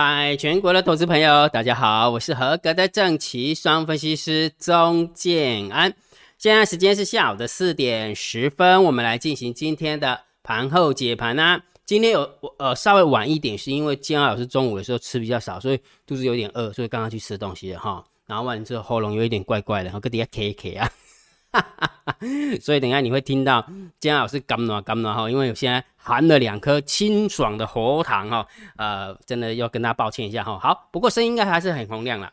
嗨，全国的投资朋友，大家好，我是合格的正奇双分析师钟建安。现在时间是下午的四点十分，我们来进行今天的盘后解盘啊。今天有呃稍微晚一点，是因为建安老师中午的时候吃比较少，所以肚子有点饿，所以刚刚去吃东西了哈。然后完之后喉咙有一点怪怪的，然后搁底下咳一咳啊。所以等一下你会听到姜老师干暖干暖哈，因为我现在含了两颗清爽的喉糖哈，呃，真的要跟大家抱歉一下哈。好，不过声音应该还是很洪亮了。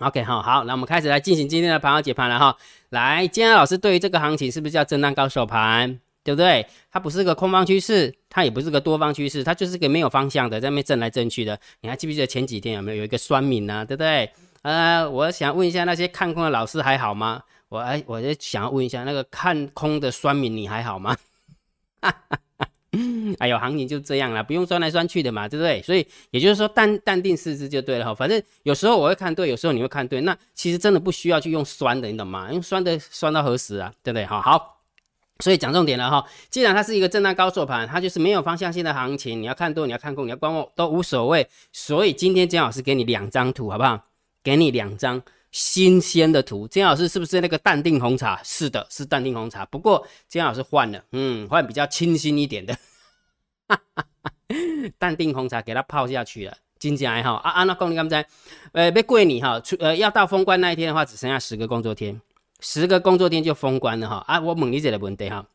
OK 哈，好，那我们开始来进行今天的盘后解盘了哈。来，姜老师对于这个行情是不是叫震荡高手盘？对不对？它不是个空方趋势，它也不是个多方趋势，它就是个没有方向的，在那边震来震去的。你还记不记得前几天有没有有一个酸敏呢？对不对？呃，我想问一下那些看空的老师还好吗？我哎，我就想要问一下，那个看空的酸民，你还好吗？哎呦，行情就这样了，不用酸来酸去的嘛，对不对？所以也就是说，淡淡定四肢就对了哈。反正有时候我会看对，有时候你会看对，那其实真的不需要去用酸的，你懂吗？用酸的酸到何时啊？对不对？好好，所以讲重点了哈。既然它是一个震荡高手盘，它就是没有方向性的行情，你要看多，你要看空，你要观望都无所谓。所以今天姜老师给你两张图，好不好？给你两张。新鲜的图，金老师是不是那个淡定红茶？是的，是淡定红茶。不过金老师换了，嗯，换比较清新一点的，淡定红茶给它泡下去了。金家哈啊啊，那公你刚才，呃，要过你哈，出呃要到封关那一天的话，只剩下十个工作天，十个工作天就封关了哈。啊，我问你一个问题哈，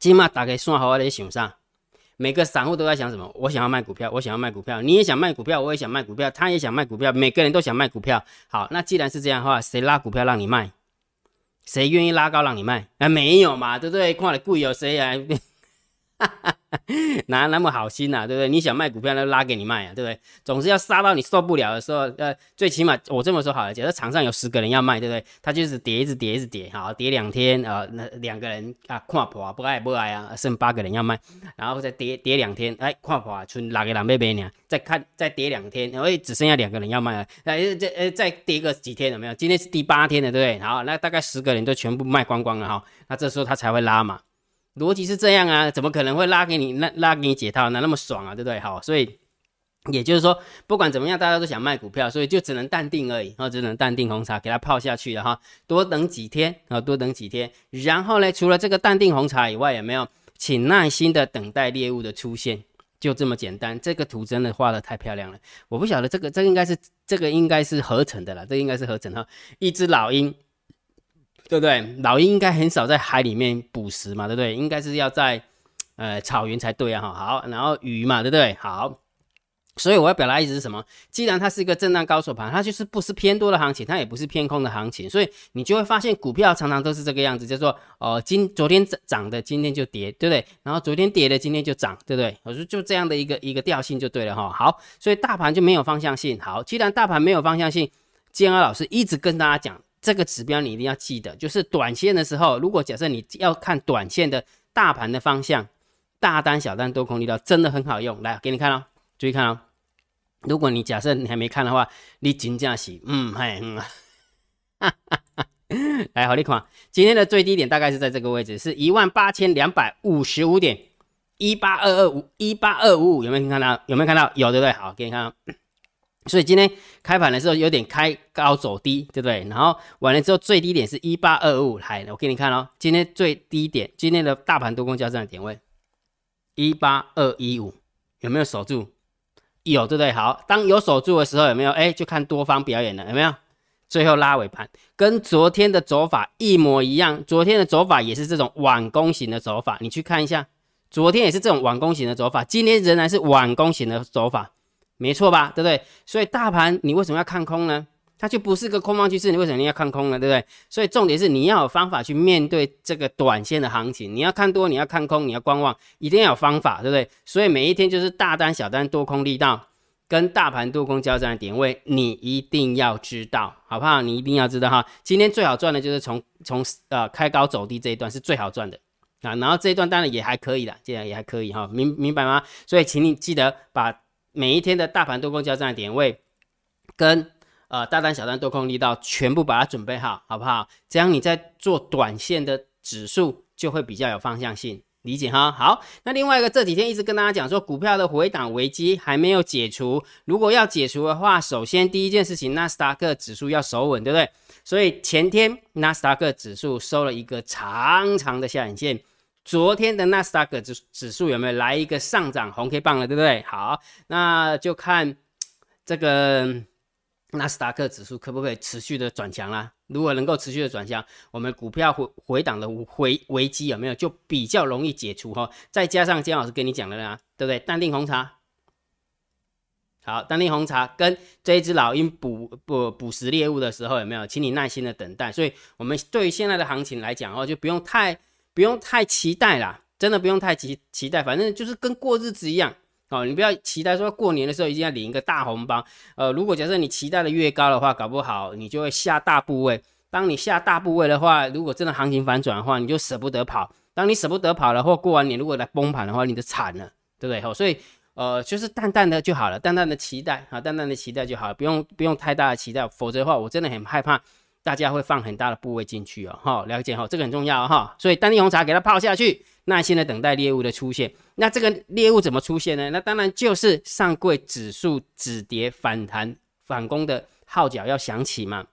今嘛大概算好我咧想啥？每个散户都在想什么？我想要卖股票，我想要卖股票，你也想卖股票，我也想卖股票，他也想卖股票，每个人都想卖股票。好，那既然是这样的话，谁拉股票让你卖？谁愿意拉高让你卖？啊，没有嘛，对不对？看了贵有谁来？哪那么好心呐，对不对？你想卖股票，那拉给你卖啊，对不对？总是要杀到你受不了的时候，呃，最起码我这么说好了，假设场上有十个人要卖，对不对？他就是叠一直叠一直叠，好，叠两天啊，那两个人啊，看破不爱不爱啊，剩八个人要卖，然后再叠叠两天，哎，看破剩六个人买买呢？再看再叠两天，然后只剩下两个人要卖了，哎，这呃再叠个几天有没有？今天是第八天了，对不对？好，那大概十个人都全部卖光光了哈，那这时候他才会拉嘛。逻辑是这样啊，怎么可能会拉给你拉拉给你解套呢？那么爽啊，对不对？好，所以也就是说，不管怎么样，大家都想卖股票，所以就只能淡定而已，然后只能淡定红茶给它泡下去了哈，多等几天啊，多等几天。然后呢，除了这个淡定红茶以外，有没有？请耐心的等待猎物的出现，就这么简单。这个图真的画的太漂亮了，我不晓得这个这应该是这个应该是合成的了，这应该是合成哈，一只老鹰。对不对？老鹰应该很少在海里面捕食嘛，对不对？应该是要在呃草原才对啊，哈。好，然后鱼嘛，对不对？好，所以我要表达意思是什么？既然它是一个震荡高手盘，它就是不是偏多的行情，它也不是偏空的行情，所以你就会发现股票常常都是这个样子，叫做哦，今昨天涨涨的，今天就跌，对不对？然后昨天跌的，今天就涨，对不对？我说就这样的一个一个调性就对了哈。好，所以大盘就没有方向性。好，既然大盘没有方向性，建安老师一直跟大家讲。这个指标你一定要记得，就是短线的时候，如果假设你要看短线的大盘的方向，大单、小单、多空力道真的很好用。来，给你看哦，注意看哦。如果你假设你还没看的话，你金价洗，嗯，嘿，嗯，哈哈哈。来，好，你看，今天的最低点大概是在这个位置，是一万八千两百五十五点，一八二二五，一八二五五，有没有看到？有没有看到？有，对不对？好，给你看。所以今天开盘的时候有点开高走低，对不对？然后完了之后最低点是一八二五，来，我给你看哦，今天最低点，今天的大盘多空交战的点位一八二一五，有没有守住？有，对不对？好，当有守住的时候，有没有？哎，就看多方表演了，有没有？最后拉尾盘，跟昨天的走法一模一样，昨天的走法也是这种晚攻型的走法，你去看一下，昨天也是这种晚攻型的走法，今天仍然是晚攻型的走法。没错吧，对不对？所以大盘你为什么要看空呢？它就不是个空方趋势，你为什么你要看空呢？对不对？所以重点是你要有方法去面对这个短线的行情。你要看多，你要看空，你要观望，一定要有方法，对不对？所以每一天就是大单、小单、多空力道跟大盘多空交战的点位，你一定要知道，好不好？你一定要知道哈。今天最好赚的就是从从呃开高走低这一段是最好赚的啊。然后这一段当然也还可以的，这样也还可以哈。明明白吗？所以请你记得把。每一天的大盘多空交战的点位，跟呃大单小单多空力道全部把它准备好，好不好？这样你在做短线的指数就会比较有方向性，理解哈。好，那另外一个这几天一直跟大家讲说，股票的回档危机还没有解除。如果要解除的话，首先第一件事情，纳斯达克指数要守稳，对不对？所以前天纳斯达克指数收了一个长长的下影线。昨天的纳斯达克指指数有没有来一个上涨红 K 棒了，对不对？好，那就看这个纳斯达克指数可不可以持续的转强啦。如果能够持续的转强，我们股票回回档的回危机有没有就比较容易解除哈？再加上姜老师跟你讲的啦，对不对？淡定红茶，好，淡定红茶跟这一只老鹰捕捕捕食猎物的时候有没有？请你耐心的等待。所以，我们对于现在的行情来讲哦，就不用太不用太期待啦，真的不用太期期待，反正就是跟过日子一样。哦，你不要期待说过年的时候一定要领一个大红包。呃，如果假设你期待的越高的话，搞不好你就会下大部位。当你下大部位的话，如果真的行情反转的话，你就舍不得跑。当你舍不得跑了，或过完年如果来崩盘的话，你就惨了，对不对？好，所以呃，就是淡淡的就好了，淡淡的期待啊，淡淡的期待就好了，不用不用太大的期待，否则的话，我真的很害怕大家会放很大的部位进去哦。哈，了解哈，这个很重要哈。所以丹地红茶给它泡下去。耐心的等待猎物的出现，那这个猎物怎么出现呢？那当然就是上柜指数止跌反弹反攻的号角要响起嘛。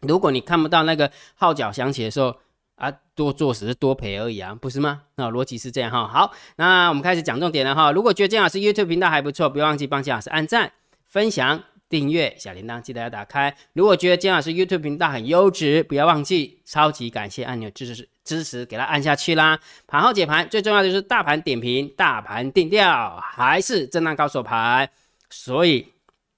如果你看不到那个号角响起的时候啊，多做只是多赔而已啊，不是吗？那逻辑是这样哈。好，那我们开始讲重点了哈。如果觉得姜老师 YouTube 频道还不错，不要忘记帮姜老师按赞、分享。订阅小铃铛记得要打开。如果觉得金老师 YouTube 频道很优质，不要忘记超级感谢按钮支持支持，给它按下去啦。盘后解盘最重要的就是大盘点评、大盘定调，还是震荡高手盘。所以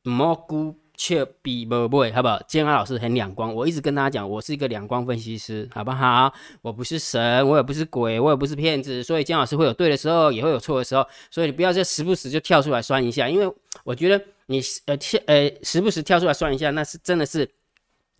蘑菇却比不会，好不好？建安老师很两光，我一直跟大家讲，我是一个两光分析师，好不好？我不是神，我也不是鬼，我也不是骗子。所以建老师会有对的时候，也会有错的时候。所以你不要再时不时就跳出来算一下，因为我觉得。你呃跳呃时不时跳出来算一下，那是真的是，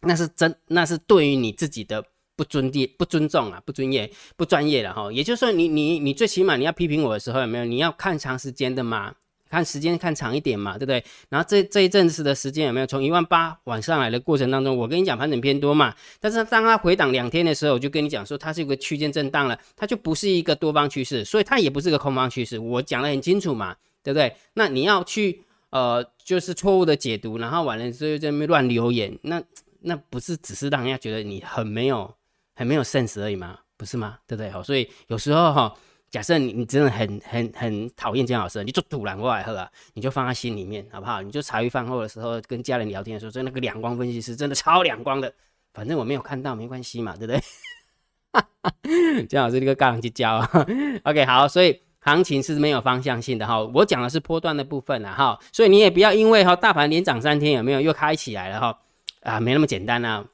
那是真那是对于你自己的不尊地不尊重啊，不专业不专业的哈。也就是说，你你你最起码你要批评我的时候有没有？你要看长时间的嘛，看时间看长一点嘛，对不对？然后这这一阵子的时间有没有从一万八往上来的过程当中，我跟你讲盘整偏多嘛。但是当它回档两天的时候，我就跟你讲说它是一个区间震荡了，它就不是一个多方趋势，所以它也不是个空方趋势。我讲的很清楚嘛，对不对？那你要去。呃，就是错误的解读，然后完了之后在那边乱留言，那那不是只是让人家觉得你很没有很没有 sense 而已吗？不是吗？对不对？好，所以有时候哈，假设你你真的很很很讨厌姜老师，你就堵拦过来喝啊，你就放在心里面，好不好？你就茶余饭后的时候跟家人聊天的时候，就那个两光分析师真的超两光的，反正我没有看到没关系嘛，对不对？姜老师这个杠去教啊，OK，好，所以。行情是没有方向性的哈，我讲的是波段的部分了哈，所以你也不要因为哈大盘连涨三天有没有又开起来了哈啊，没那么简单啊。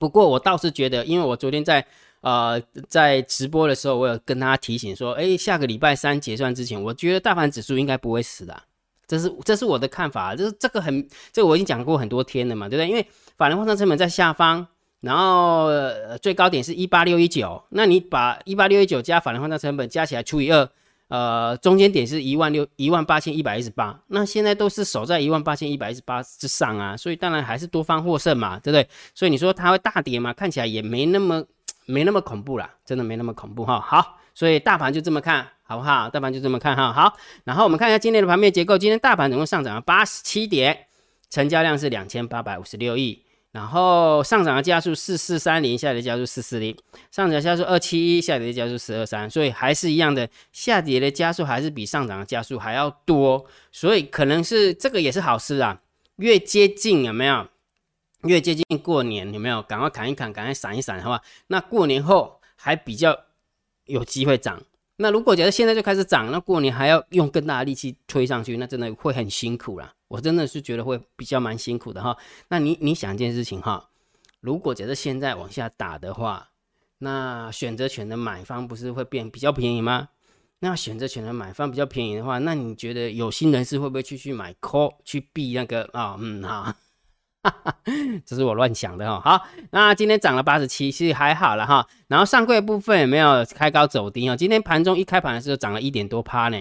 不过我倒是觉得，因为我昨天在呃在直播的时候，我有跟大家提醒说，哎，下个礼拜三结算之前，我觉得大盘指数应该不会死的，这是这是我的看法，就是这个很这个我已经讲过很多天了嘛，对不对？因为法人换算成本在下方。然后最高点是一八六一九，那你把一八六一九加法人换算成本加起来除以二。呃，中间点是一万六一万八千一百一十八，那现在都是守在一万八千一百一十八之上啊，所以当然还是多方获胜嘛，对不对？所以你说它会大跌吗？看起来也没那么没那么恐怖啦，真的没那么恐怖哈。好，所以大盘就这么看好不好？大盘就这么看哈。好，然后我们看一下今天的盘面结构，今天大盘总共上涨了八十七点，成交量是两千八百五十六亿。然后上涨的加速四四三零，下跌加速四四零，上涨加速二七一，下跌加速十二三，所以还是一样的，下跌的加速还是比上涨的加速还要多，所以可能是这个也是好事啊。越接近有没有？越接近过年有没有？赶快砍一砍，赶快闪一闪，好吧？那过年后还比较有机会涨。那如果假设现在就开始涨，那过年还要用更大的力气推上去，那真的会很辛苦啦。我真的是觉得会比较蛮辛苦的哈。那你你想一件事情哈，如果假设现在往下打的话，那选择权的买方不是会变比较便宜吗？那选择权的买方比较便宜的话，那你觉得有心人士会不会去去买 call 去避那个啊？嗯哈，这是我乱想的哈。好，那今天涨了八十七，其实还好了哈。然后上柜部分也没有开高走低哦？今天盘中一开盘的时候涨了一点多趴呢。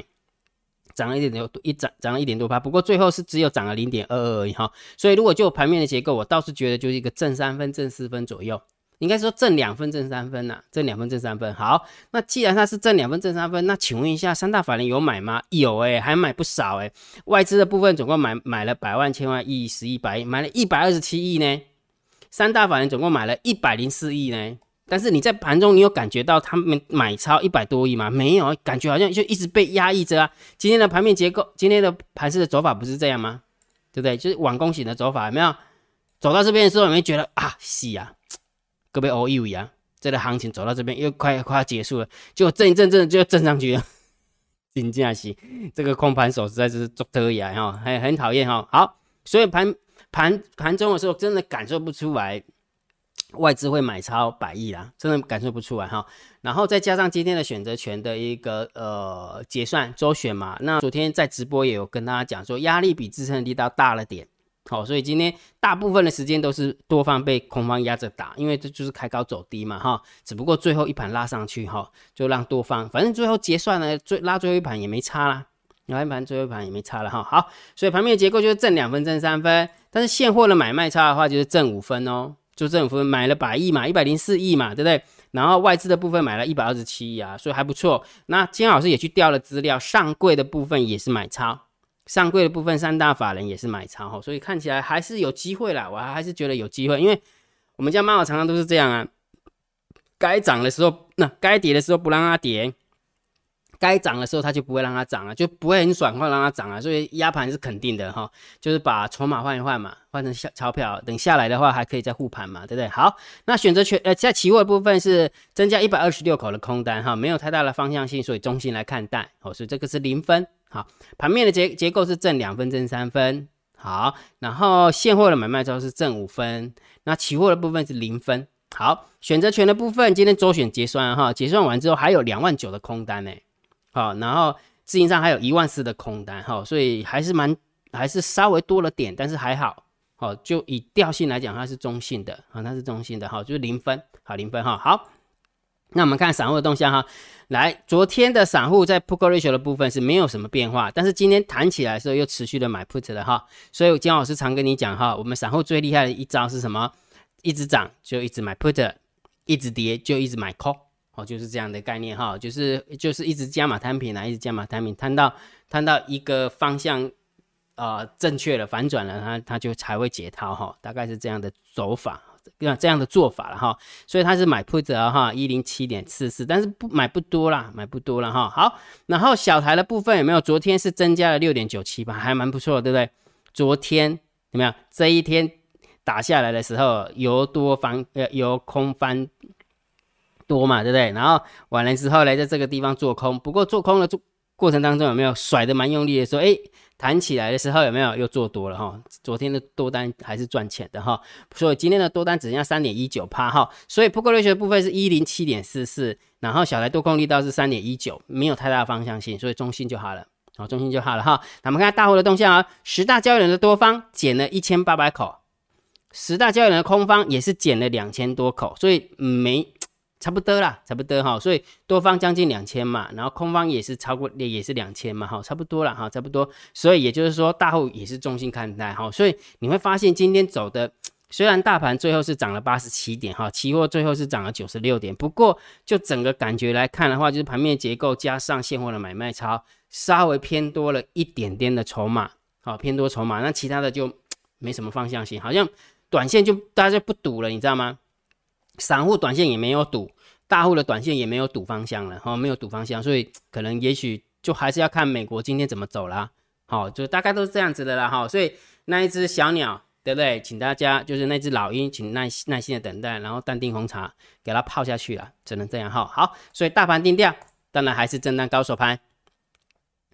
涨了一点多，一涨涨了一点多趴，不过最后是只有涨了零点二二而已哈。所以如果就盘面的结构，我倒是觉得就是一个正三分、正四分左右，应该说挣两分挣三分呐，挣两分挣三分。好，那既然它是挣两分挣三分，那请问一下，三大法人有买吗？有哎，还买不少哎。外资的部分总共买买了百万、千万、亿、十亿、百亿，买了一百二十七亿呢。三大法人总共买了一百零四亿呢。但是你在盘中，你有感觉到他们买超一百多亿吗？没有，感觉好像就一直被压抑着啊。今天的盘面结构，今天的盘势的走法不是这样吗？对不对？就是晚攻型的走法，有没有？走到这边的时候，有没有觉得啊，是啊？各位哦，以为啊，这个行情走到这边又快快要结束了，就震一震震就震上去了，金价是这个空盘手实在是做得呀哈，很很讨厌哈。好，所以盘盘盘中的时候真的感受不出来外资会买超百亿啦，真的感受不出来哈。然后再加上今天的选择权的一个呃结算周选嘛，那昨天在直播也有跟大家讲说，压力比支撑力道大了点。好，所以今天大部分的时间都是多方被空方压着打，因为这就是开高走低嘛，哈。只不过最后一盘拉上去，哈，就让多方，反正最后结算呢，最拉最后一盘也没差啦，拉一盘最后一盘也没差了，哈。好，所以盘面结构就是挣两分、挣三分，但是现货的买卖差的话就是挣五分哦，就挣五分，买了百亿嘛，一百零四亿嘛，对不对？然后外资的部分买了一百二十七亿啊，所以还不错。那金老师也去调了资料，上柜的部分也是买超。上柜的部分，三大法人也是买超哈，所以看起来还是有机会啦。我还是觉得有机会，因为我们家猫常常都是这样啊，该涨的时候，那该跌的时候不让它跌。该涨的时候，它就不会让它涨了，就不会很爽快让它涨啊，所以压盘是肯定的哈，就是把筹码换一换嘛，换成小钞票，等下来的话还可以再护盘嘛，对不对？好，那选择权呃在期货部分是增加一百二十六口的空单哈，没有太大的方向性，所以中性来看待哦，所以这个是零分。好，盘面的结结构是正两分正三分，好，然后现货的买卖之后是正五分，那期货的部分是零分。好，选择权的部分今天周选结算哈，结算完之后还有两万九的空单呢。好，然后自营上还有一万四的空单，哈，所以还是蛮，还是稍微多了点，但是还好，好，就以调性来讲，它是中性的，啊，它是中性的，哈，就是零分，好，零分，哈，好，那我们看散户的动向，哈，来，昨天的散户在 put ratio 的部分是没有什么变化，但是今天弹起来的时候又持续的买 put 的，哈，所以姜老师常跟你讲，哈，我们散户最厉害的一招是什么？一直涨就一直买 put，一直跌就一直买 call。哦，就是这样的概念哈，就是就是一直加码摊平啊，一直加码摊平，摊到摊到一个方向，呃，正确了，反转了，它它就才会解套哈，大概是这样的走法，这样这样的做法了哈，所以它是买 put 哈，一零七点四四，但是不买不多啦，买不多了哈。好，然后小台的部分有没有？昨天是增加了六点九七吧，还蛮不错，对不对？昨天有没有？这一天打下来的时候，由多方呃由空翻。多嘛，对不对？然后完了之后来在这个地方做空，不过做空的做过程当中有没有甩的蛮用力的时候，哎，弹起来的时候有没有又做多了哈？昨天的多单还是赚钱的哈，所以今天的多单只剩下三点一九趴哈，所以不过瑞学的部分是一零七点四四，然后小台多空力道是三点一九，没有太大方向性，所以中心就好了，好，中心就好了哈。那我们看大户的动向啊，十大交易人的多方减了一千八百口，十大交易人的空方也是减了两千多口，所以没。差不多啦，差不多哈，所以多方将近两千嘛，然后空方也是超过，也是两千嘛，哈，差不多了哈，差不多，所以也就是说大户也是中心看待哈，所以你会发现今天走的虽然大盘最后是涨了八十七点哈，期货最后是涨了九十六点，不过就整个感觉来看的话，就是盘面结构加上现货的买卖超稍微偏多了一点点的筹码，好偏多筹码，那其他的就没什么方向性，好像短线就大家就不赌了，你知道吗？散户短线也没有赌。大户的短线也没有赌方向了，哈，没有赌方向，所以可能也许就还是要看美国今天怎么走啦，好，就大概都是这样子的啦，哈，所以那一只小鸟，对不对？请大家就是那只老鹰，请耐耐心的等待，然后淡定红茶给它泡下去了，只能这样，哈，好，所以大盘定调，当然还是震荡高手盘，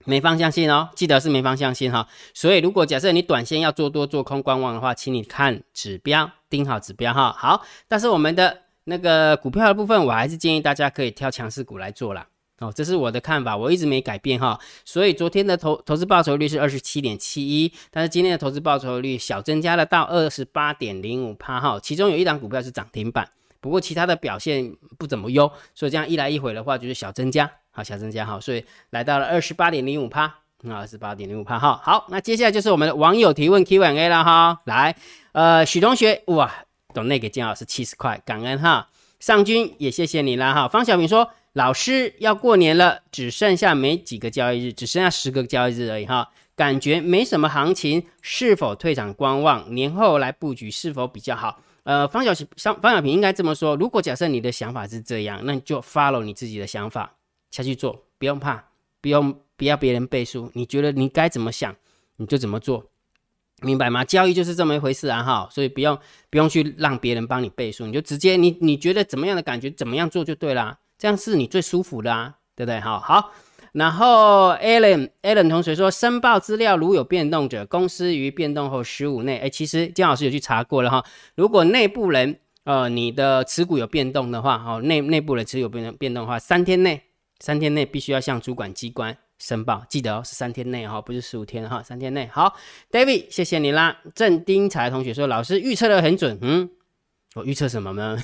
没方向性哦，记得是没方向性哈，所以如果假设你短线要做多做空观望的话，请你看指标，盯好指标哈，好，但是我们的。那个股票的部分，我还是建议大家可以挑强势股来做啦。哦，这是我的看法，我一直没改变哈。所以昨天的投投资报酬率是二十七点七一，但是今天的投资报酬率小增加了到二十八点零五趴哈。其中有一档股票是涨停板，不过其他的表现不怎么优，所以这样一来一回的话就是小增加，好小增加哈。所以来到了二十八点零五趴，啊，二十八点零五趴哈。好，那接下来就是我们的网友提问 Q&A 了哈。来，呃，许同学哇。懂那个金老师七十块，感恩哈。上军也谢谢你啦哈。方小平说，老师要过年了，只剩下没几个交易日，只剩下十个交易日而已哈。感觉没什么行情，是否退场观望？年后来布局是否比较好？呃，方小平，方小平应该这么说：如果假设你的想法是这样，那你就 follow 你自己的想法下去做，不用怕，不用不要别人背书。你觉得你该怎么想，你就怎么做，明白吗？交易就是这么一回事啊，哈，所以不用不用去让别人帮你背书，你就直接你你觉得怎么样的感觉，怎么样做就对啦，这样是你最舒服的啊，对不对？好好。然后，Alan Alan 同学说，申报资料如有变动者，公司于变动后十五内，哎，其实姜老师有去查过了哈。如果内部人呃你的持股有变动的话，哈，内内部人持股变动变动的话，三天内三天内必须要向主管机关申报，记得哦，是三天内哈，不是十五天哈，三天内。好，David，谢谢你啦。郑丁才同学说，老师预测的很准，嗯，我预测什么呢？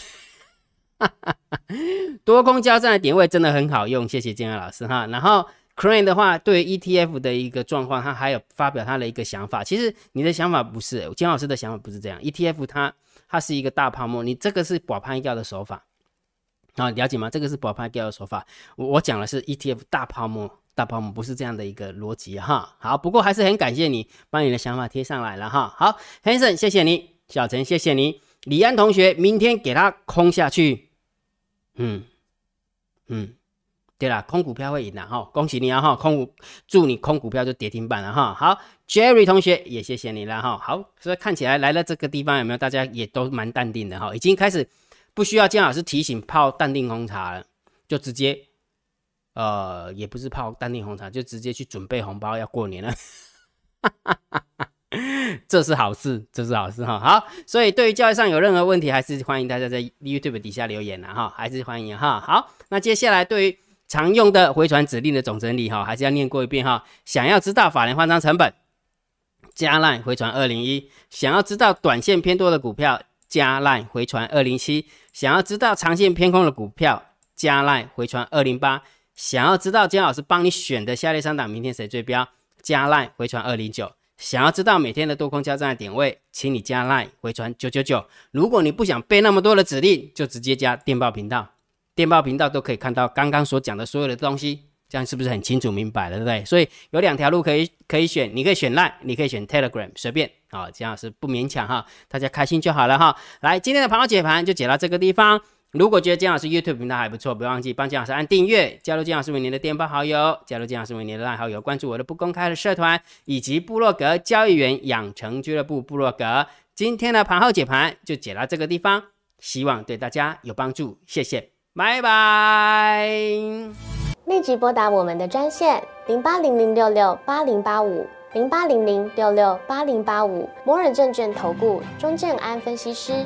多空交战的点位真的很好用，谢谢金安老师哈。然后 Crane 的话，对 ETF 的一个状况，他还有发表他的一个想法。其实你的想法不是金老师的想法，不是这样。ETF 它它是一个大泡沫，你这个是保拍掉的手法啊，了解吗？这个是保拍掉的手法。我我讲的是 ETF 大泡沫，大泡沫不是这样的一个逻辑哈。好，不过还是很感谢你把你的想法贴上来了哈。好，Hanson，谢谢你，小陈，谢谢你，李安同学，明天给他空下去。嗯嗯，对了，空股票会赢的哈，恭喜你啊哈，空股祝你空股票就跌停板了哈。好，Jerry 同学也谢谢你了哈。好，所以看起来来了这个地方有没有大家也都蛮淡定的哈，已经开始不需要姜老师提醒泡淡定红茶了，就直接呃也不是泡淡定红茶，就直接去准备红包要过年了。哈哈哈这是好事，这是好事哈。好，所以对于教育上有任何问题，还是欢迎大家在 YouTube 底下留言呐哈，还是欢迎哈。好，那接下来对于常用的回传指令的总整理哈，还是要念过一遍哈。想要知道法人换仓成本，加烂回传二零一；想要知道短线偏多的股票，加烂回传二零七；想要知道长线偏空的股票，加烂回传二零八；想要知道姜老师帮你选的下列三档明天谁最标，加 line 回传二零九。想要知道每天的多空交战的点位，请你加 Line 回传九九九。如果你不想背那么多的指令，就直接加电报频道，电报频道都可以看到刚刚所讲的所有的东西，这样是不是很清楚明白了，对不对？所以有两条路可以可以选，你可以选 Line，你可以选 Telegram，随便啊，这样是不勉强哈，大家开心就好了哈。来，今天的盘后解盘就解到这个地方。如果觉得姜老师 YouTube 频道还不错，不要忘记帮姜老师按订阅，加入姜老师为您的电报好友，加入姜老师为您的赖好友，关注我的不公开的社团以及部落格交易员养成俱乐部部落格。今天的盘后解盘就解到这个地方，希望对大家有帮助，谢谢，拜拜。立即拨打我们的专线零八零零六六八零八五零八零零六六八零八五摩尔证券投顾钟正安分析师。